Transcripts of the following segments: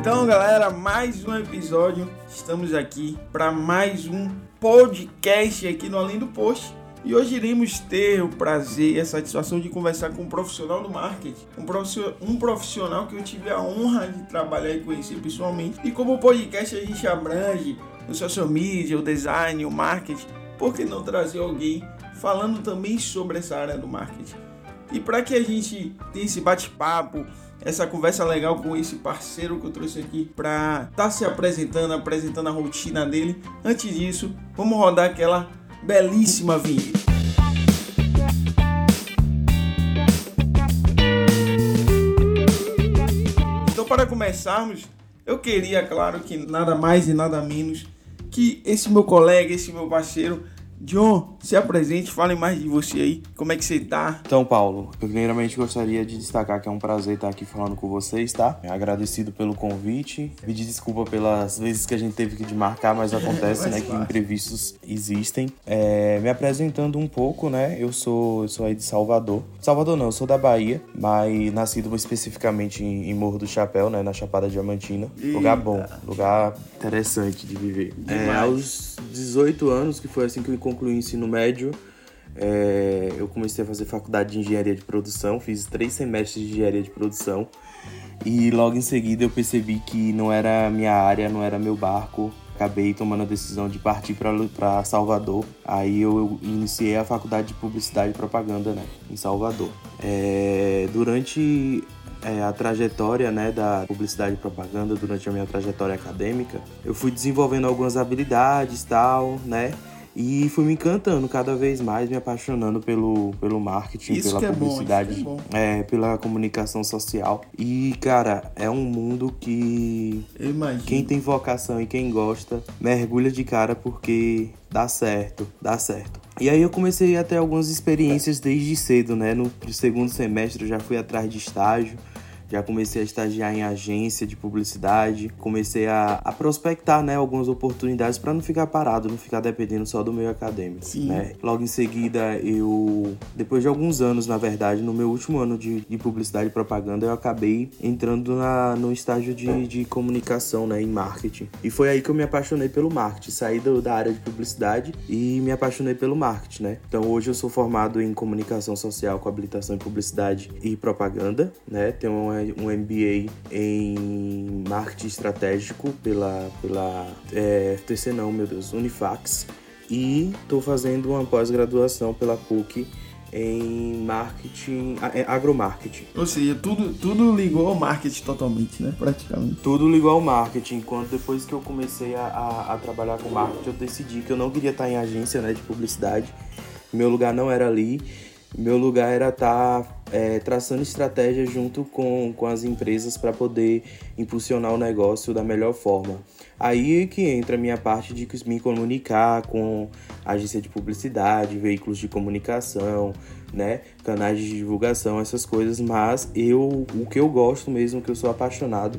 Então, galera, mais um episódio. Estamos aqui para mais um podcast aqui no Além do Post. E hoje iremos ter o prazer e a satisfação de conversar com um profissional do marketing, um profissional, que eu tive a honra de trabalhar e conhecer pessoalmente. E como o podcast a gente abrange o social media, o design, o marketing, por que não trazer alguém falando também sobre essa área do marketing? E para que a gente tenha esse bate-papo, essa conversa legal com esse parceiro que eu trouxe aqui para estar tá se apresentando, apresentando a rotina dele. Antes disso, vamos rodar aquela belíssima vinheta. Então, para começarmos, eu queria, claro, que nada mais e nada menos que esse meu colega, esse meu parceiro, John, se apresente, fale mais de você aí, como é que você tá? Então, Paulo, eu primeiramente gostaria de destacar que é um prazer estar aqui falando com vocês, tá? Agradecido pelo convite, pedir desculpa pelas vezes que a gente teve que marcar, mas acontece, né, que imprevistos existem. É, me apresentando um pouco, né, eu sou, eu sou aí de Salvador. Salvador não, eu sou da Bahia, mas nascido especificamente em, em Morro do Chapéu, né, na Chapada Diamantina. Eita. Lugar bom, lugar interessante de viver. É, aos 18 anos, que foi assim que eu concluí o ensino médio, é, eu comecei a fazer faculdade de engenharia de produção, fiz três semestres de engenharia de produção e logo em seguida eu percebi que não era minha área, não era meu barco. Acabei tomando a decisão de partir para Salvador. Aí eu iniciei a faculdade de publicidade e propaganda né, em Salvador. É, durante é, a trajetória né, da publicidade e propaganda, durante a minha trajetória acadêmica, eu fui desenvolvendo algumas habilidades tal, né? E fui me encantando cada vez mais, me apaixonando pelo, pelo marketing, isso pela é publicidade, bom, é, pela comunicação social. E, cara, é um mundo que quem tem vocação e quem gosta mergulha de cara porque dá certo, dá certo. E aí eu comecei a ter algumas experiências desde cedo, né? No segundo semestre eu já fui atrás de estágio já comecei a estagiar em agência de publicidade, comecei a, a prospectar né, algumas oportunidades para não ficar parado, não ficar dependendo só do meio acadêmico. Né? Logo em seguida, eu, depois de alguns anos, na verdade, no meu último ano de, de publicidade e propaganda, eu acabei entrando na, no estágio de, de comunicação, né, em marketing. E foi aí que eu me apaixonei pelo marketing, saí do, da área de publicidade e me apaixonei pelo marketing, né? Então hoje eu sou formado em comunicação social com habilitação em publicidade e propaganda, né? Tenho uma um MBA em marketing estratégico pela, pela é, FTC não, meu Deus, Unifax. E estou fazendo uma pós-graduação pela PUC em marketing, é, agromarketing. Ou seja, tudo, tudo ligou ao marketing totalmente, né? Praticamente. Tudo ligou ao marketing. Quando depois que eu comecei a, a, a, trabalhar com marketing, eu decidi que eu não queria estar em agência né, de publicidade. Meu lugar não era ali. Meu lugar era estar tá, é, traçando estratégias junto com, com as empresas para poder impulsionar o negócio da melhor forma. Aí que entra a minha parte de me comunicar com agência de publicidade, veículos de comunicação, né, canais de divulgação, essas coisas, mas eu o que eu gosto mesmo, que eu sou apaixonado,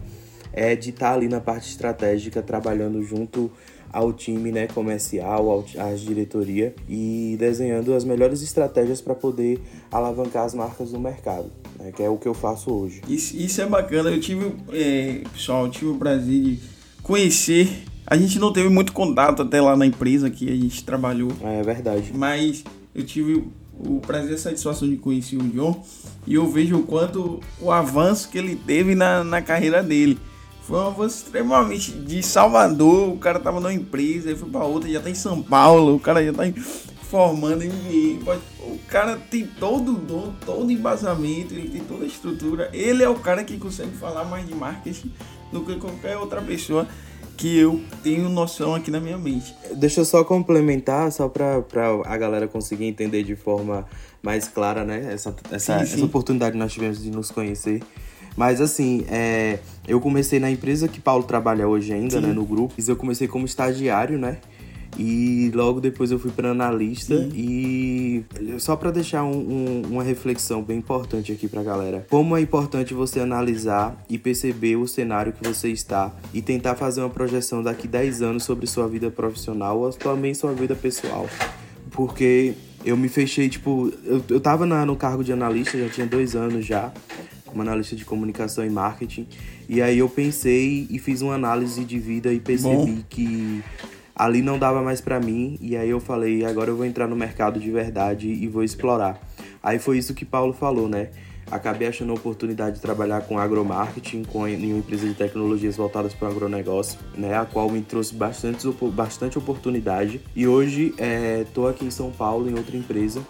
é de estar tá ali na parte estratégica trabalhando junto ao time né, comercial, à diretoria e desenhando as melhores estratégias para poder alavancar as marcas no mercado, né, que é o que eu faço hoje. Isso, isso é bacana. Eu tive, é, pessoal, eu tive o prazer de conhecer. A gente não teve muito contato até lá na empresa que a gente trabalhou. É verdade. Mas eu tive o prazer e a satisfação de conhecer o John e eu vejo o quanto o avanço que ele teve na, na carreira dele. Foi um avanço extremamente de Salvador, o cara tava numa empresa, aí foi pra outra, já tá em São Paulo, o cara já tá formando em O cara tem todo o dom, todo o embasamento, ele tem toda a estrutura. Ele é o cara que consegue falar mais de marketing do que qualquer outra pessoa que eu tenho noção aqui na minha mente. Deixa eu só complementar, só para a galera conseguir entender de forma mais clara, né? Essa, essa, sim, sim. essa oportunidade que nós tivemos de nos conhecer. Mas assim, é, eu comecei na empresa que Paulo trabalha hoje ainda, Sim. né, no grupo. Eu comecei como estagiário, né? E logo depois eu fui para analista Sim. e só para deixar um, um, uma reflexão bem importante aqui para galera. Como é importante você analisar e perceber o cenário que você está e tentar fazer uma projeção daqui 10 anos sobre sua vida profissional ou também sua vida pessoal. Porque eu me fechei, tipo, eu, eu tava na, no cargo de analista, já tinha dois anos já como analista de comunicação e marketing. E aí eu pensei e fiz uma análise de vida e percebi Bom. que ali não dava mais para mim. E aí eu falei, agora eu vou entrar no mercado de verdade e vou explorar. Aí foi isso que Paulo falou, né? Acabei achando a oportunidade de trabalhar com agromarketing, com em uma empresa de tecnologias voltadas para o agronegócio, né, a qual me trouxe bastante, bastante oportunidade. E hoje estou é, aqui em São Paulo, em outra empresa,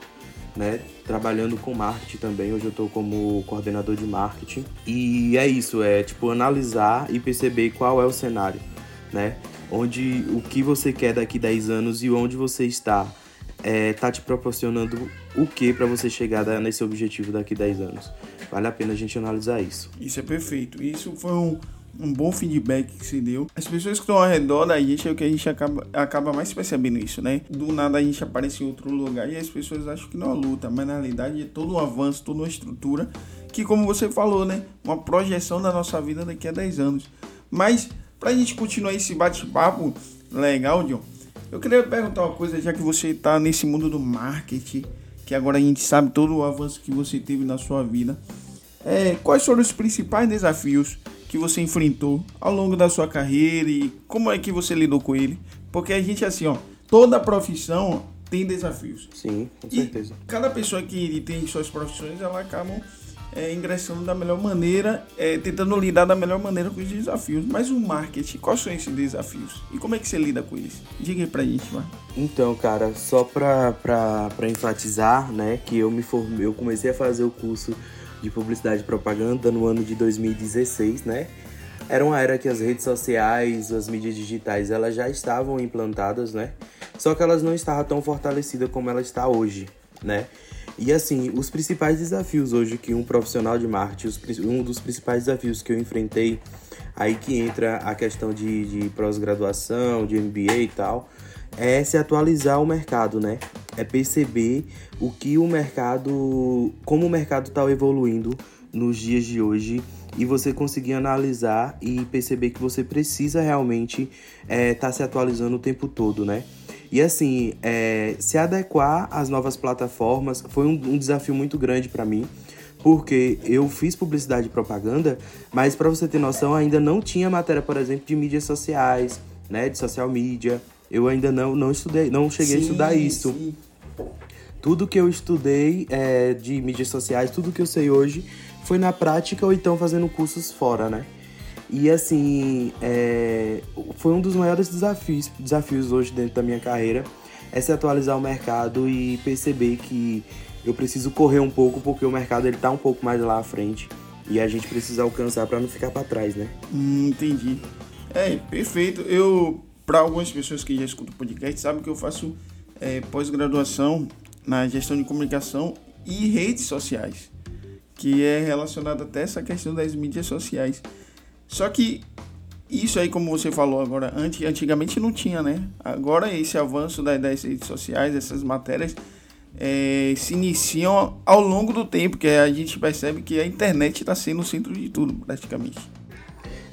né, trabalhando com marketing também. Hoje eu estou como coordenador de marketing. E é isso, é tipo analisar e perceber qual é o cenário, né? Onde o que você quer daqui 10 anos e onde você está é, tá te proporcionando o que para você chegar nesse objetivo daqui 10 anos. Vale a pena a gente analisar isso. Isso é perfeito. Isso foi um, um bom feedback que se deu. As pessoas que estão ao redor da gente é o que a gente acaba, acaba mais percebendo isso, né? Do nada a gente aparece em outro lugar e as pessoas acham que não é luta, mas na realidade é todo um avanço, toda uma estrutura que, como você falou, né? Uma projeção da nossa vida daqui a 10 anos. Mas, pra gente continuar esse bate-papo legal, John, eu queria perguntar uma coisa, já que você está nesse mundo do marketing, que agora a gente sabe todo o avanço que você teve na sua vida. É, quais foram os principais desafios que você enfrentou ao longo da sua carreira e como é que você lidou com ele? Porque a gente, assim, ó, toda profissão tem desafios. Sim, com certeza. E cada pessoa que tem suas profissões, ela acaba é, ingressando da melhor maneira, é, tentando lidar da melhor maneira com os desafios. Mas o marketing, quais são esses desafios? E como é que você lida com eles? Diga aí pra gente, mano. Então, cara, só pra, pra, pra enfatizar, né, que eu me formei, eu comecei a fazer o curso de publicidade e propaganda no ano de 2016, né? Era uma era que as redes sociais, as mídias digitais, elas já estavam implantadas, né? Só que elas não estavam tão fortalecidas como ela está hoje, né? E assim, os principais desafios hoje que um profissional de marketing, um dos principais desafios que eu enfrentei, aí que entra a questão de, de pós-graduação, de MBA e tal, é se atualizar o mercado, né? É perceber o que o mercado, como o mercado está evoluindo nos dias de hoje e você conseguir analisar e perceber que você precisa realmente estar é, tá se atualizando o tempo todo, né? E assim, é, se adequar às novas plataformas foi um, um desafio muito grande para mim, porque eu fiz publicidade e propaganda, mas para você ter noção, ainda não tinha matéria, por exemplo, de mídias sociais, né, de social media. Eu ainda não, não estudei, não cheguei sim, a estudar isso. Sim. Tudo que eu estudei é, de mídias sociais, tudo que eu sei hoje, foi na prática ou então fazendo cursos fora, né? E assim, é, foi um dos maiores desafios, desafios hoje dentro da minha carreira, é se atualizar o mercado e perceber que eu preciso correr um pouco porque o mercado ele tá um pouco mais lá à frente e a gente precisa alcançar para não ficar para trás, né? Hum, entendi. É, perfeito. Eu, para algumas pessoas que já escutam o podcast, sabem que eu faço é, pós-graduação na gestão de comunicação e redes sociais, que é relacionado até essa questão das mídias sociais. Só que isso aí, como você falou agora, antigamente não tinha, né? Agora esse avanço das redes sociais, essas matérias, é, se iniciam ao longo do tempo, que a gente percebe que a internet está sendo o centro de tudo, praticamente.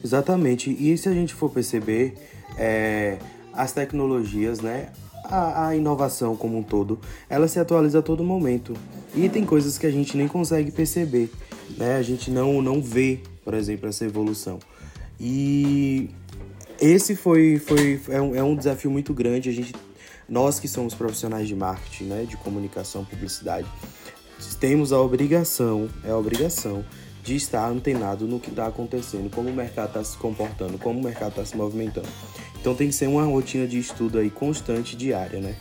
Exatamente. E se a gente for perceber, é, as tecnologias, né? A, a, inovação como um todo, ela se atualiza a todo momento. E tem coisas que a gente nem consegue perceber, né? A gente não, não vê por exemplo, essa evolução. E esse foi, foi é, um, é um desafio muito grande. A gente, nós que somos profissionais de marketing, né, de comunicação, publicidade, temos a obrigação, é a obrigação de estar antenado no que está acontecendo, como o mercado está se comportando, como o mercado está se movimentando. Então tem que ser uma rotina de estudo aí constante, diária, né?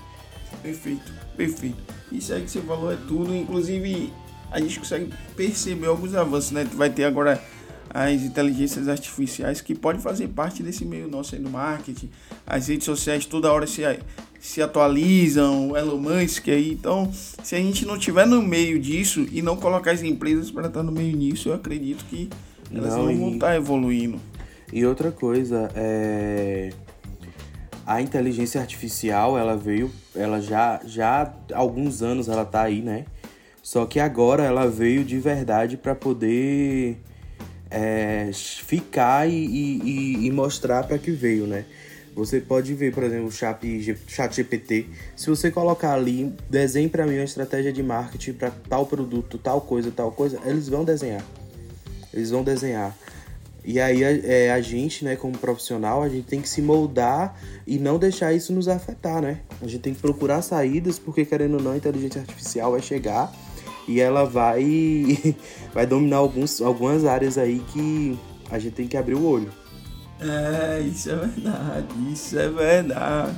Perfeito, perfeito. Isso aí que você falou é tudo, inclusive a gente consegue perceber alguns avanços, né? Vai ter agora as inteligências artificiais que podem fazer parte desse meio nosso aí do marketing. As redes sociais toda hora se, se atualizam, o Elon Musk aí. Então, se a gente não tiver no meio disso e não colocar as empresas para estar no meio nisso, eu acredito que elas não, não vão estar tá evoluindo. E outra coisa, é a inteligência artificial, ela veio, ela já já há alguns anos ela tá aí, né? Só que agora ela veio de verdade para poder é, ficar e, e, e mostrar para que veio, né? Você pode ver, por exemplo, o chat, GPT. Se você colocar ali, desenhe para mim uma estratégia de marketing para tal produto, tal coisa, tal coisa, eles vão desenhar. eles vão desenhar. E aí a, é, a gente, né, como profissional, a gente tem que se moldar e não deixar isso nos afetar, né? A gente tem que procurar saídas, porque querendo ou não, a inteligência artificial vai chegar e ela vai vai dominar alguns, algumas áreas aí que a gente tem que abrir o olho. É, isso é verdade, isso é verdade.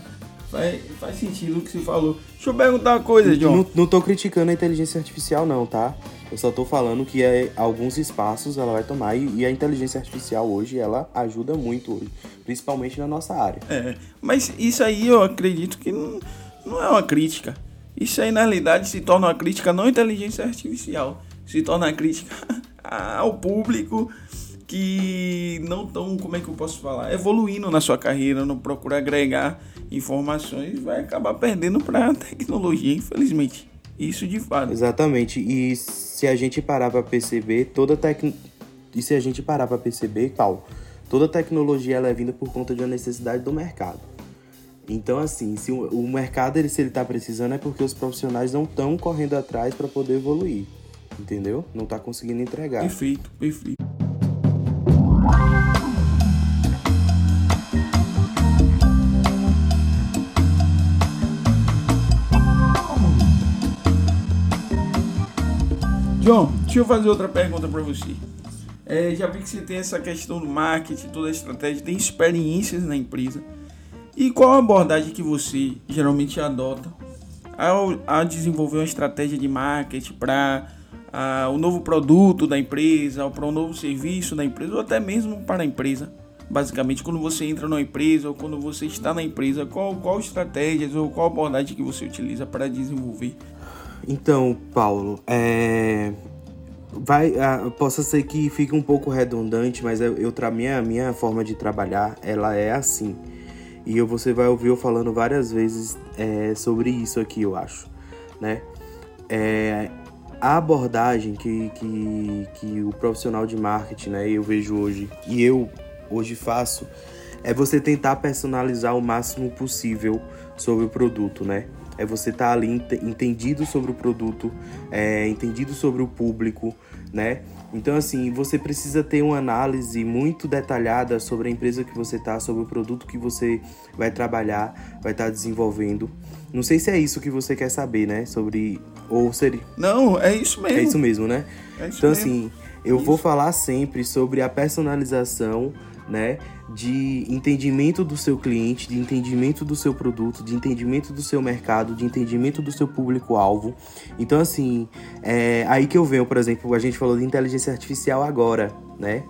Faz, faz sentido o que você falou. Deixa eu perguntar uma coisa, John. Não, não tô criticando a inteligência artificial, não, tá? Eu só tô falando que é, alguns espaços ela vai tomar e, e, a inteligência artificial hoje ela ajuda muito hoje, principalmente na nossa área. É, mas isso aí eu acredito que não, não é uma crítica. Isso aí na realidade se torna uma crítica não à inteligência artificial, se torna crítica ao público que não estão, como é que eu posso falar, evoluindo na sua carreira, não procura agregar informações, vai acabar perdendo para a tecnologia, infelizmente. Isso de fato. Exatamente. E se a gente parar para perceber, toda tec... e se a gente parar para perceber, qual? Toda tecnologia ela é vinda por conta de uma necessidade do mercado. Então, assim, se o mercado ele, se ele está precisando é porque os profissionais não estão correndo atrás para poder evoluir. Entendeu? Não está conseguindo entregar. Perfeito, perfeito. John, deixa eu fazer outra pergunta para você. É, já vi que você tem essa questão do marketing, toda a estratégia, tem experiências na empresa. E qual a abordagem que você geralmente adota ao, ao desenvolver uma estratégia de marketing para o novo produto da empresa, para o novo serviço da empresa, ou até mesmo para a empresa? Basicamente, quando você entra numa empresa ou quando você está na empresa, qual, qual estratégias ou qual abordagem que você utiliza para desenvolver então, Paulo, é... vai, uh, possa ser que fique um pouco redundante, mas eu, eu minha minha forma de trabalhar, ela é assim. E eu, você vai ouvir eu falando várias vezes é, sobre isso aqui, eu acho, né? É, a abordagem que, que, que o profissional de marketing, né, eu vejo hoje e eu hoje faço, é você tentar personalizar o máximo possível sobre o produto, né? É você estar tá ali entendido sobre o produto, é, entendido sobre o público, né? Então, assim, você precisa ter uma análise muito detalhada sobre a empresa que você está, sobre o produto que você vai trabalhar, vai estar tá desenvolvendo. Não sei se é isso que você quer saber, né? Sobre. Ou seria. Não, é isso mesmo. É isso mesmo, né? É isso então, mesmo. assim, eu isso. vou falar sempre sobre a personalização né? De entendimento do seu cliente, de entendimento do seu produto, de entendimento do seu mercado, de entendimento do seu público-alvo. Então, assim, é aí que eu venho, por exemplo, a gente falou de inteligência artificial agora, né?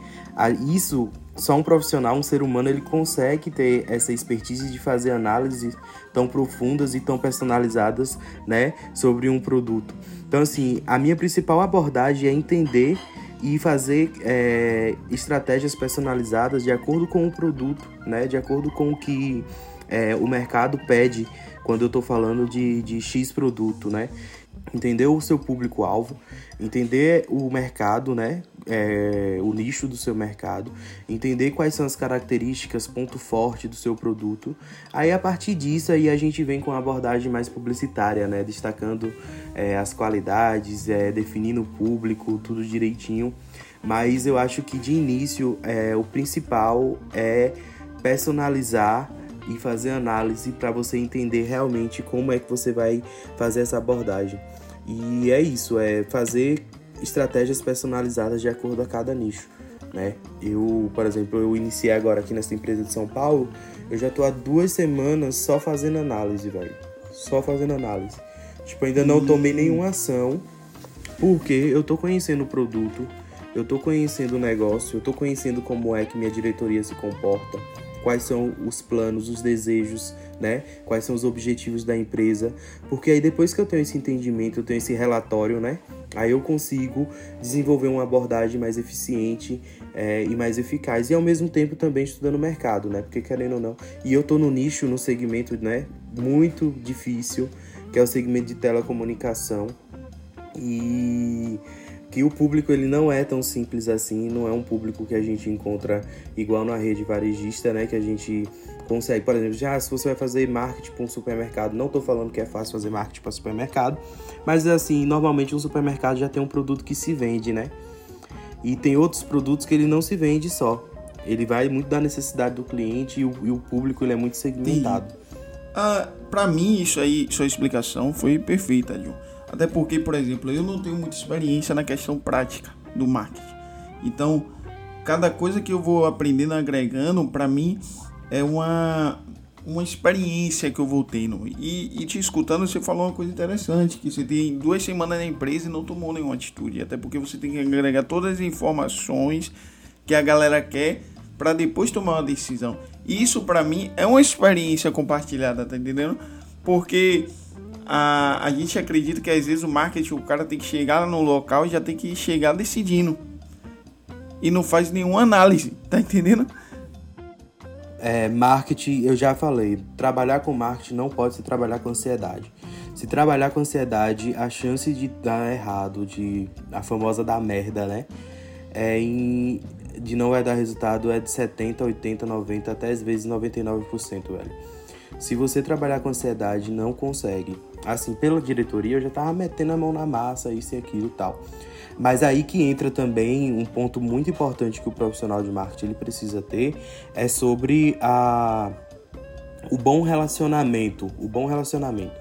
Isso só um profissional, um ser humano, ele consegue ter essa expertise de fazer análises tão profundas e tão personalizadas, né, sobre um produto. Então, assim, a minha principal abordagem é entender e fazer é, estratégias personalizadas de acordo com o produto, né? De acordo com o que é, o mercado pede quando eu estou falando de, de X produto, né? Entender o seu público-alvo, entender o mercado, né? É, o nicho do seu mercado, entender quais são as características, ponto forte do seu produto. Aí a partir disso aí a gente vem com uma abordagem mais publicitária, né? Destacando é, as qualidades, é, definindo o público, tudo direitinho. Mas eu acho que de início é, o principal é personalizar e fazer análise para você entender realmente como é que você vai fazer essa abordagem. E é isso, é fazer estratégias personalizadas de acordo a cada nicho. Né? Eu, por exemplo, eu iniciei agora aqui nessa empresa de São Paulo, eu já tô há duas semanas só fazendo análise, velho. Só fazendo análise. Tipo, ainda não tomei nenhuma ação, porque eu tô conhecendo o produto, eu tô conhecendo o negócio, eu tô conhecendo como é que minha diretoria se comporta, quais são os planos, os desejos, né? Quais são os objetivos da empresa, porque aí depois que eu tenho esse entendimento, eu tenho esse relatório, né? Aí eu consigo desenvolver uma abordagem mais eficiente é, e mais eficaz e ao mesmo tempo também estudando o mercado, né? Porque querendo ou não, e eu tô no nicho, no segmento, né? Muito difícil, que é o segmento de telecomunicação e que o público ele não é tão simples assim, não é um público que a gente encontra igual na rede varejista, né? Que a gente consegue, por exemplo, já se você vai fazer marketing para um supermercado, não estou falando que é fácil fazer marketing para supermercado, mas assim, normalmente um supermercado já tem um produto que se vende, né? E tem outros produtos que ele não se vende só. Ele vai muito da necessidade do cliente e o, e o público ele é muito segmentado. Ah, para mim, isso aí, sua explicação foi perfeita, John. Até porque, por exemplo, eu não tenho muita experiência na questão prática do marketing. Então, cada coisa que eu vou aprendendo, agregando, para mim é uma, uma experiência que eu vou tendo. E, e, te escutando, você falou uma coisa interessante: que você tem duas semanas na empresa e não tomou nenhuma atitude. Até porque você tem que agregar todas as informações que a galera quer para depois tomar uma decisão. E isso para mim é uma experiência compartilhada, tá entendendo? Porque a, a gente acredita que às vezes o marketing, o cara tem que chegar no local e já tem que chegar decidindo e não faz nenhuma análise, tá entendendo? É, marketing, eu já falei, trabalhar com marketing não pode se trabalhar com ansiedade. Se trabalhar com ansiedade, a chance de dar errado, de a famosa da merda, né? É em, de não vai dar resultado é de 70, 80, 90, até às vezes 99%, velho. Se você trabalhar com ansiedade, não consegue. Assim, pela diretoria, eu já tava metendo a mão na massa, isso e aquilo tal. Mas aí que entra também um ponto muito importante que o profissional de marketing ele precisa ter é sobre a o bom relacionamento, o bom relacionamento.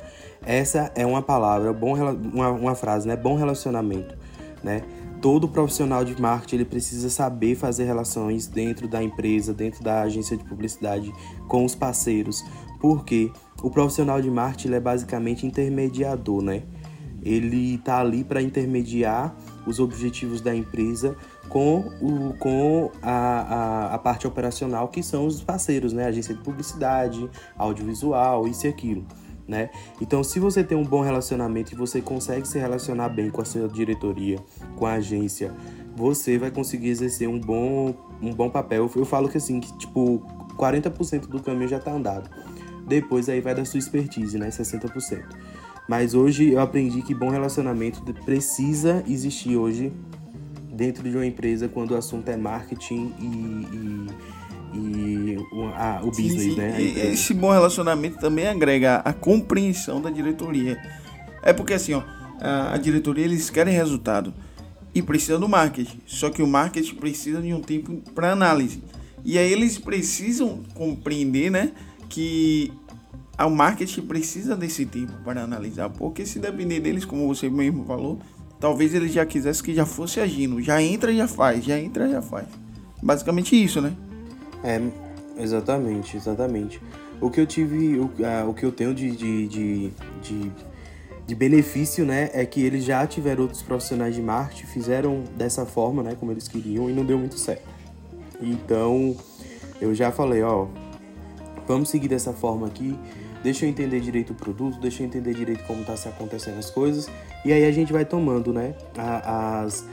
Essa é uma palavra, bom, uma, uma frase, né? Bom relacionamento, né? Todo profissional de marketing ele precisa saber fazer relações dentro da empresa, dentro da agência de publicidade, com os parceiros, porque o profissional de marketing é basicamente intermediador, né? Ele tá ali para intermediar os objetivos da empresa com, o, com a, a, a, parte operacional, que são os parceiros, né? Agência de publicidade, audiovisual, isso e aquilo. Né? Então, se você tem um bom relacionamento e você consegue se relacionar bem com a sua diretoria, com a agência, você vai conseguir exercer um bom, um bom papel. Eu falo que assim, que tipo, 40% do caminho já está andado. Depois aí vai da sua expertise, né? 60%. Mas hoje eu aprendi que bom relacionamento precisa existir hoje dentro de uma empresa quando o assunto é marketing e, e, e o, a, o business, sim, sim. né? Esse bom relacionamento também agrega a compreensão da diretoria. É porque assim, ó, a, a diretoria eles querem resultado e precisa do marketing. Só que o marketing precisa de um tempo para análise. E aí eles precisam compreender, né, que o marketing precisa desse tempo para analisar, porque se depender deles, como você mesmo falou, talvez eles já quisessem que já fosse agindo, já entra e já faz, já entra e já faz. Basicamente isso, né? É, exatamente, exatamente. O que eu tive, o, o que eu tenho de, de, de, de, de benefício, né, é que eles já tiveram outros profissionais de marketing, fizeram dessa forma, né, como eles queriam e não deu muito certo. Então, eu já falei, ó, vamos seguir dessa forma aqui deixa eu entender direito o produto, deixa eu entender direito como tá se acontecendo as coisas, e aí a gente vai tomando, né, as,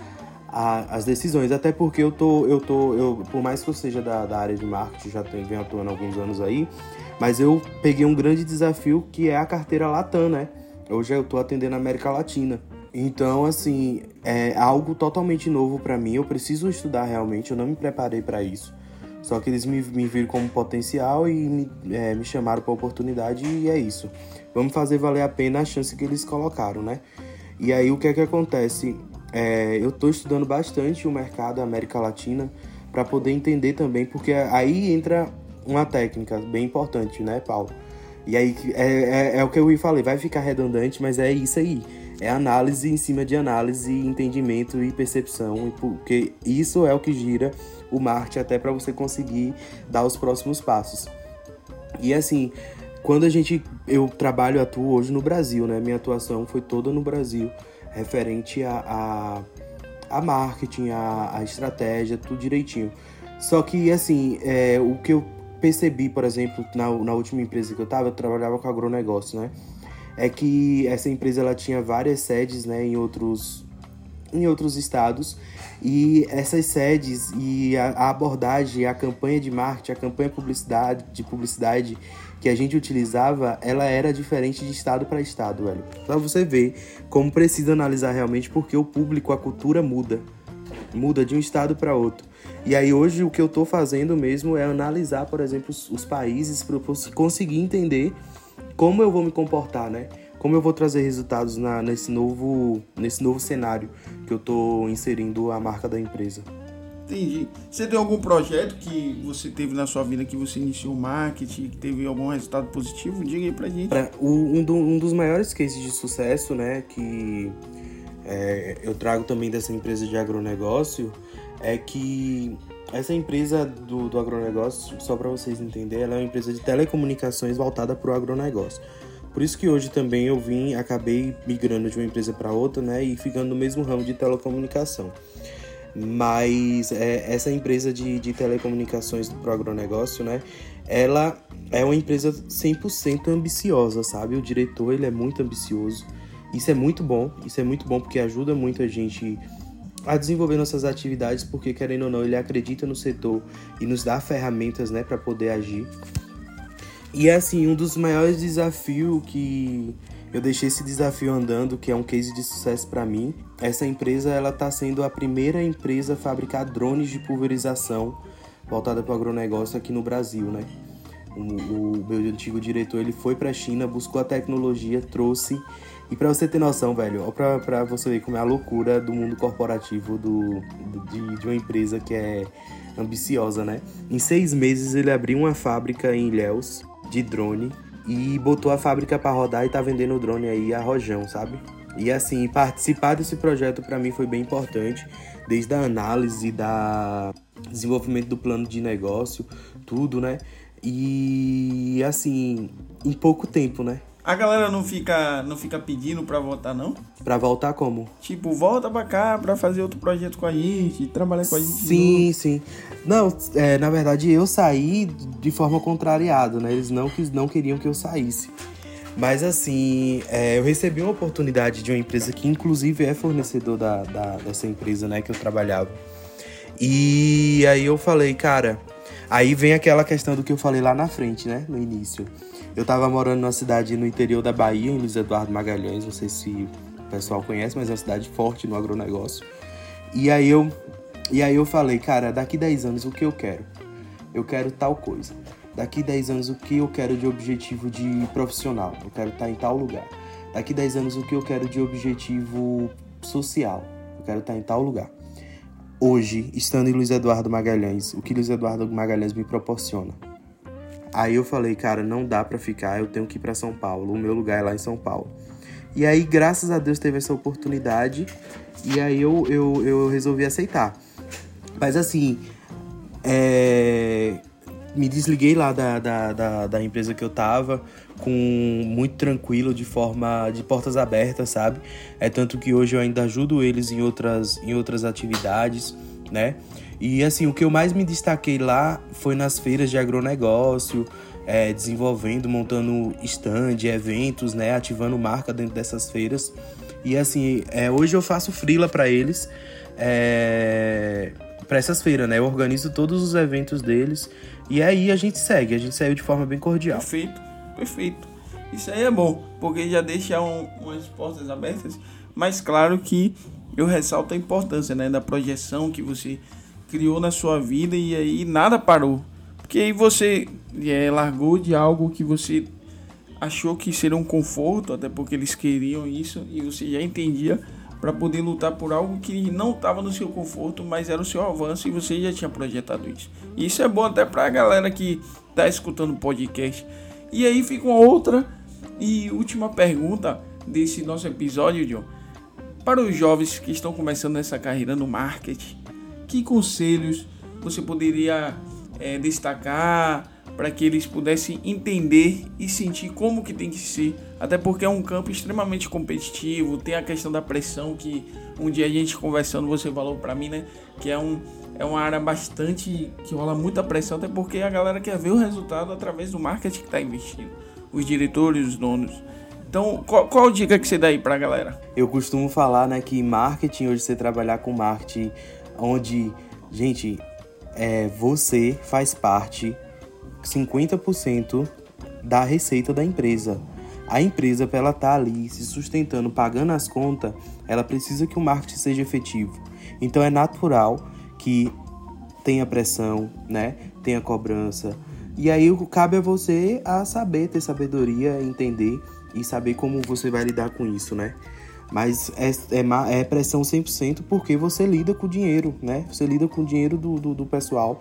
as decisões, até porque eu tô, eu tô, eu, por mais que eu seja da, da área de marketing, já tenho, venho atuando há alguns anos aí, mas eu peguei um grande desafio que é a carteira Latam, né, hoje eu tô atendendo a América Latina, então, assim, é algo totalmente novo para mim. Eu preciso estudar realmente. Eu não me preparei para isso. Só que eles me, me viram como potencial e me, é, me chamaram para oportunidade e é isso. Vamos fazer valer a pena a chance que eles colocaram, né? E aí o que é que acontece? É, eu estou estudando bastante o mercado da América Latina para poder entender também, porque aí entra uma técnica bem importante, né, Paulo? E aí é, é, é o que eu falei, vai ficar redundante, mas é isso aí. É análise em cima de análise, entendimento e percepção, porque isso é o que gira o marketing até para você conseguir dar os próximos passos. E assim, quando a gente eu trabalho atuo hoje no Brasil, né? Minha atuação foi toda no Brasil, referente a, a, a marketing, a, a estratégia, tudo direitinho. Só que assim, é, o que eu percebi, por exemplo, na, na última empresa que eu estava, eu trabalhava com agronegócio, né? É que essa empresa ela tinha várias sedes, né, em outros em outros estados e essas sedes e a, abordagem, a campanha de marketing, a campanha publicidade, de publicidade que a gente utilizava, ela era diferente de estado para estado, velho. Pra você ver como precisa analisar realmente porque o público, a cultura muda. Muda de um estado para outro. E aí hoje o que eu tô fazendo mesmo é analisar, por exemplo, os, os países para conseguir entender como eu vou me comportar, né? como eu vou trazer resultados na, nesse, novo, nesse novo cenário que eu estou inserindo a marca da empresa. Entendi. Você tem algum projeto que você teve na sua vida que você iniciou marketing, que teve algum resultado positivo? Diga aí pra gente. Pra, um, do, um dos maiores cases de sucesso, né, que é, eu trago também dessa empresa de agronegócio, é que essa empresa do, do agronegócio, só para vocês entenderem, ela é uma empresa de telecomunicações voltada para o agronegócio. Por isso que hoje também eu vim, acabei migrando de uma empresa para outra, né, e ficando no mesmo ramo de telecomunicação. Mas é, essa empresa de, de telecomunicações do agronegócio, né? Ela é uma empresa 100% ambiciosa, sabe? O diretor, ele é muito ambicioso. Isso é muito bom, isso é muito bom porque ajuda muito a gente a desenvolver nossas atividades, porque querendo ou não, ele acredita no setor e nos dá ferramentas, né, para poder agir. E é assim, um dos maiores desafios que eu deixei esse desafio andando, que é um case de sucesso para mim. Essa empresa ela está sendo a primeira empresa a fabricar drones de pulverização voltada para o agronegócio aqui no Brasil, né? O, o meu antigo diretor ele foi para a China, buscou a tecnologia, trouxe e para você ter noção, velho, ó para você ver como é a loucura do mundo corporativo do, de, de uma empresa que é ambiciosa, né? Em seis meses ele abriu uma fábrica em Ilhéus de drone e botou a fábrica para rodar e tá vendendo o drone aí a rojão, sabe? E assim, participar desse projeto para mim foi bem importante, desde a análise da desenvolvimento do plano de negócio, tudo, né? E assim, em pouco tempo, né? A galera não fica, não fica pedindo pra voltar, não? Pra voltar como? Tipo, volta pra cá pra fazer outro projeto com a gente, trabalhar com a gente. Sim, sim. Não, é, na verdade eu saí de forma contrariada, né? Eles não, não queriam que eu saísse. Mas assim, é, eu recebi uma oportunidade de uma empresa que inclusive é fornecedor da, da, dessa empresa, né, que eu trabalhava. E aí eu falei, cara, aí vem aquela questão do que eu falei lá na frente, né, no início. Eu tava morando numa cidade no interior da Bahia, em Luiz Eduardo Magalhães, não sei se o pessoal conhece, mas é uma cidade forte no agronegócio. E aí eu, e aí eu falei, cara, daqui 10 anos o que eu quero? Eu quero tal coisa. Daqui 10 anos o que eu quero de objetivo de profissional? Eu quero estar em tal lugar. Daqui 10 anos o que eu quero de objetivo social? Eu quero estar em tal lugar. Hoje, estando em Luiz Eduardo Magalhães, o que Luiz Eduardo Magalhães me proporciona? Aí eu falei, cara, não dá para ficar, eu tenho que ir para São Paulo. O meu lugar é lá em São Paulo. E aí, graças a Deus, teve essa oportunidade. E aí eu, eu, eu resolvi aceitar. Mas assim, é... me desliguei lá da, da, da, da, empresa que eu tava com muito tranquilo, de forma de portas abertas, sabe? É tanto que hoje eu ainda ajudo eles em outras, em outras atividades, né? E assim, o que eu mais me destaquei lá foi nas feiras de agronegócio, é, desenvolvendo, montando stand, eventos, né, ativando marca dentro dessas feiras. E assim, é, hoje eu faço frila para eles, é, para essas feiras, né? Eu organizo todos os eventos deles e aí a gente segue, a gente segue de forma bem cordial. Perfeito, perfeito. Isso aí é bom, porque já deixa um, umas portas abertas, mas claro que eu ressalto a importância, né, da projeção que você criou na sua vida e aí nada parou. Porque aí você é, largou de algo que você achou que seria um conforto, até porque eles queriam isso, e você já entendia para poder lutar por algo que não estava no seu conforto, mas era o seu avanço e você já tinha projetado isso. Isso é bom até para a galera que está escutando o podcast. E aí fica uma outra e última pergunta desse nosso episódio, John. Para os jovens que estão começando essa carreira no marketing, que conselhos você poderia é, destacar para que eles pudessem entender e sentir como que tem que ser, até porque é um campo extremamente competitivo, tem a questão da pressão que um dia a gente conversando você falou para mim, né, que é um é uma área bastante que rola muita pressão, até porque a galera quer ver o resultado através do marketing que está investindo, os diretores, os donos. Então, qual, qual dica que você dá aí para a galera? Eu costumo falar, né, que marketing hoje você trabalhar com marketing onde, gente, é, você faz parte 50% da receita da empresa. A empresa, para ela estar tá ali se sustentando, pagando as contas, ela precisa que o marketing seja efetivo. Então é natural que tenha pressão, né? Tenha cobrança. E aí cabe a você a saber ter sabedoria, entender e saber como você vai lidar com isso, né? Mas é, é, é pressão 100% porque você lida com o dinheiro, né? Você lida com o dinheiro do, do, do pessoal.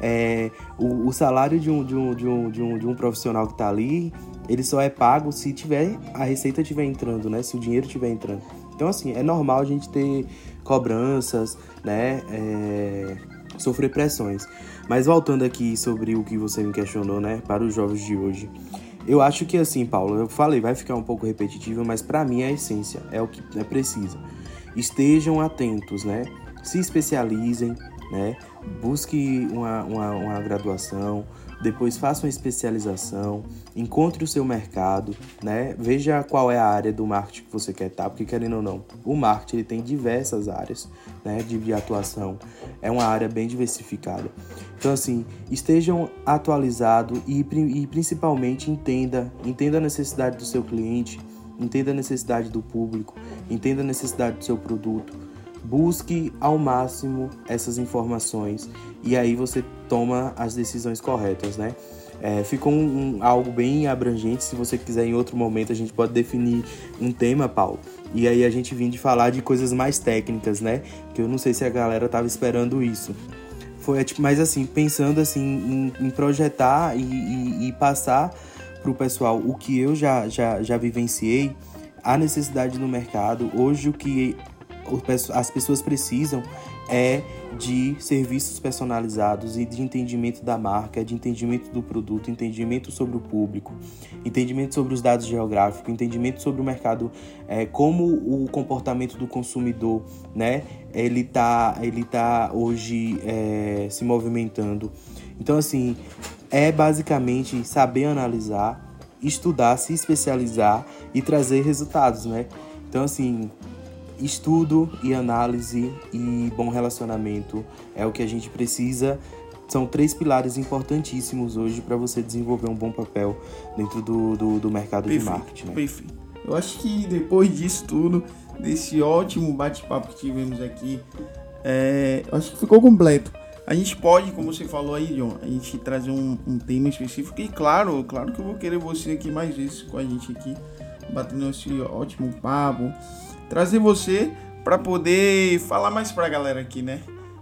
É, o, o, salário de um, de, um, de, um, de, um, de um profissional que está ali, ele só é pago se tiver a receita estiver entrando, né? Se o dinheiro estiver entrando. Então, assim, é normal a gente ter cobranças, né? É, sofrer pressões. Mas voltando aqui sobre o que você me questionou, né? Para os jovens de hoje. Eu acho que assim, Paulo, eu falei, vai ficar um pouco repetitivo, mas para mim é a essência, é o que é preciso. Estejam atentos, né? Se especializem, né? Busque uma, uma, uma graduação, depois faça uma especialização, encontre o seu mercado, né? Veja qual é a área do marketing que você quer estar, porque querendo ou não, o marketing ele tem diversas áreas, né, de atuação. É uma área bem diversificada. Então assim, estejam atualizados e, e principalmente entenda, entenda a necessidade do seu cliente, entenda a necessidade do público, entenda a necessidade do seu produto busque ao máximo essas informações e aí você toma as decisões corretas, né? É, ficou um, um, algo bem abrangente. Se você quiser, em outro momento, a gente pode definir um tema, Paulo. E aí a gente vim de falar de coisas mais técnicas, né? Que eu não sei se a galera tava esperando isso. Foi, é, tipo, mas assim, pensando assim em, em projetar e, e, e passar para o pessoal o que eu já, já, já vivenciei, a necessidade no mercado. Hoje o que as pessoas precisam é de serviços personalizados e de entendimento da marca, de entendimento do produto, entendimento sobre o público, entendimento sobre os dados geográficos, entendimento sobre o mercado, é, como o comportamento do consumidor, né, ele tá, ele tá hoje é, se movimentando. Então, assim, é basicamente saber analisar, estudar, se especializar e trazer resultados, né? Então, assim, estudo e análise e bom relacionamento é o que a gente precisa. São três pilares importantíssimos hoje para você desenvolver um bom papel dentro do, do, do mercado perfeito, de marketing. Né? Perfeito. Eu acho que depois disso tudo, desse ótimo bate-papo que tivemos aqui, é, acho que ficou completo. A gente pode, como você falou aí, John, a gente trazer um, um tema específico e claro, claro que eu vou querer você aqui mais vezes com a gente aqui, batendo esse ótimo papo trazer você para poder falar mais para a galera aqui, né?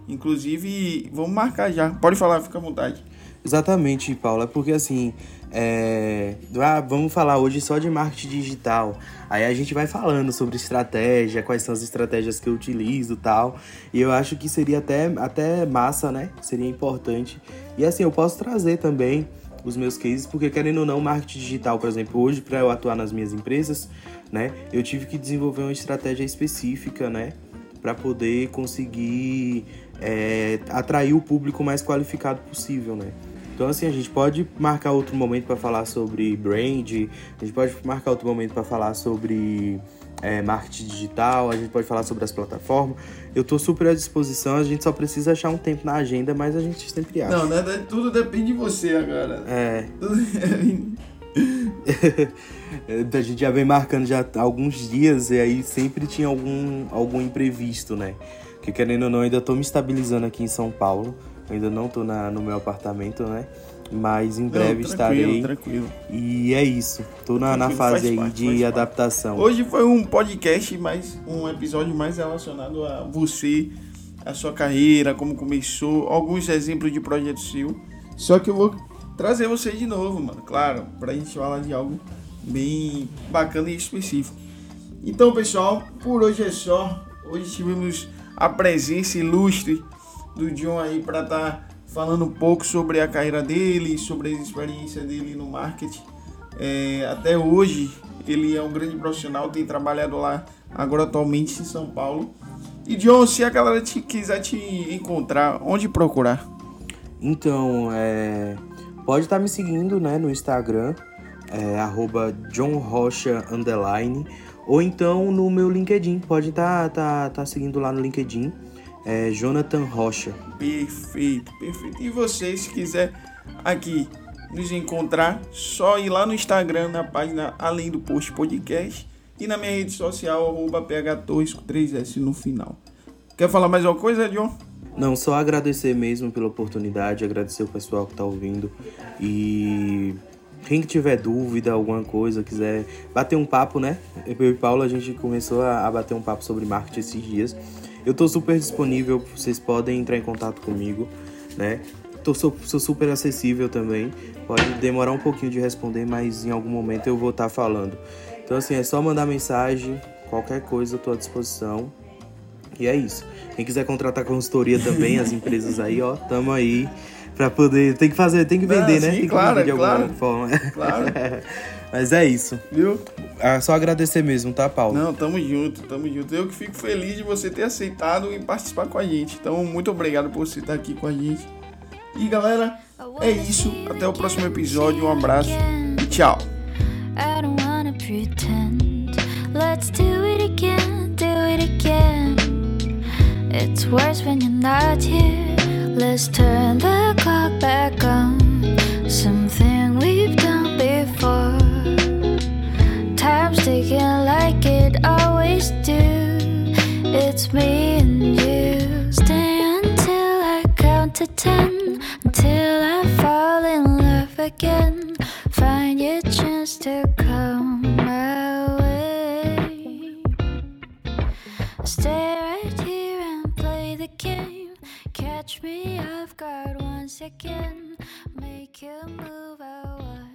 Inclusive, vamos marcar já. Pode falar, fica à vontade. Exatamente, Paula, é porque assim, é... ah, vamos falar hoje só de marketing digital. Aí a gente vai falando sobre estratégia, quais são as estratégias que eu utilizo tal. E eu acho que seria até, até massa, né? Seria importante. E assim, eu posso trazer também os meus cases, porque querendo ou não, marketing digital, por exemplo, hoje para eu atuar nas minhas empresas, né, eu tive que desenvolver uma estratégia específica, né, para poder conseguir é, atrair o público mais qualificado possível, né. Então, assim, a gente pode marcar outro momento para falar sobre brand, a gente pode marcar outro momento para falar sobre é, marketing digital, a gente pode falar sobre as plataformas. Eu estou super à disposição, a gente só precisa achar um tempo na agenda, mas a gente sempre acha. Não, né? Tudo depende de você agora. É. a gente já vem marcando já alguns dias e aí sempre tinha algum, algum imprevisto, né? Que querendo ou não, ainda estou me estabilizando aqui em São Paulo ainda não tô na, no meu apartamento, né? Mas em breve não, estarei. Tranquilo. E é isso. Tô na, na fase aí parte, de adaptação. Hoje foi um podcast, mais um episódio mais relacionado a você, a sua carreira, como começou, alguns exemplos de projeto seu. Só que eu vou trazer você de novo, mano. Claro, pra gente falar de algo bem bacana e específico. Então, pessoal, por hoje é só. Hoje tivemos a presença ilustre do John aí para estar tá falando um pouco sobre a carreira dele, sobre a experiência dele no marketing. É, até hoje ele é um grande profissional, tem trabalhado lá agora atualmente em São Paulo. E John, se a galera te, quiser te encontrar, onde procurar? Então, é, pode estar tá me seguindo né, no Instagram, é, arroba John Rocha Underline, ou então no meu LinkedIn, pode estar tá, tá, tá seguindo lá no LinkedIn é Jonathan Rocha. Perfeito, perfeito. E você, se quiser aqui nos encontrar, só ir lá no Instagram, na página Além do Post Podcast e na minha rede social, arroba phtorres com 3S no final. Quer falar mais uma coisa, John? Não, só agradecer mesmo pela oportunidade, agradecer o pessoal que está ouvindo e Quem tiver dúvida, alguma coisa, quiser bater um papo, né? Eu e Paulo, a gente começou a bater um papo sobre marketing esses dias. Eu tô super disponível, vocês podem entrar em contato comigo, né? Tô, sou, sou super acessível também. Pode demorar um pouquinho de responder, mas em algum momento eu vou estar tá falando. Então, assim, é só mandar mensagem, qualquer coisa eu tô à disposição. E é isso. Quem quiser contratar consultoria também, as empresas aí, ó, tamo aí para poder. Tem que fazer, tem que vender, Não, né? Sim, tem claro, de alguma claro, forma. Claro. Mas é isso. Viu? Ah, só agradecer mesmo, tá, Paulo? Não, tamo junto, tamo junto. Eu que fico feliz de você ter aceitado e participar com a gente. Então, muito obrigado por você estar aqui com a gente. E galera, é isso. Até o próximo episódio. Um abraço e tchau. Let's do it again, do it again. It's worse when you're not here. Let's turn the clock back on. Something we've done before. Time's ticking like it always do. It's me and you. Stay until I count to ten. Until I fall in love again. Find your chance to come my way. Stay touch me, I've got one second. Make you move, I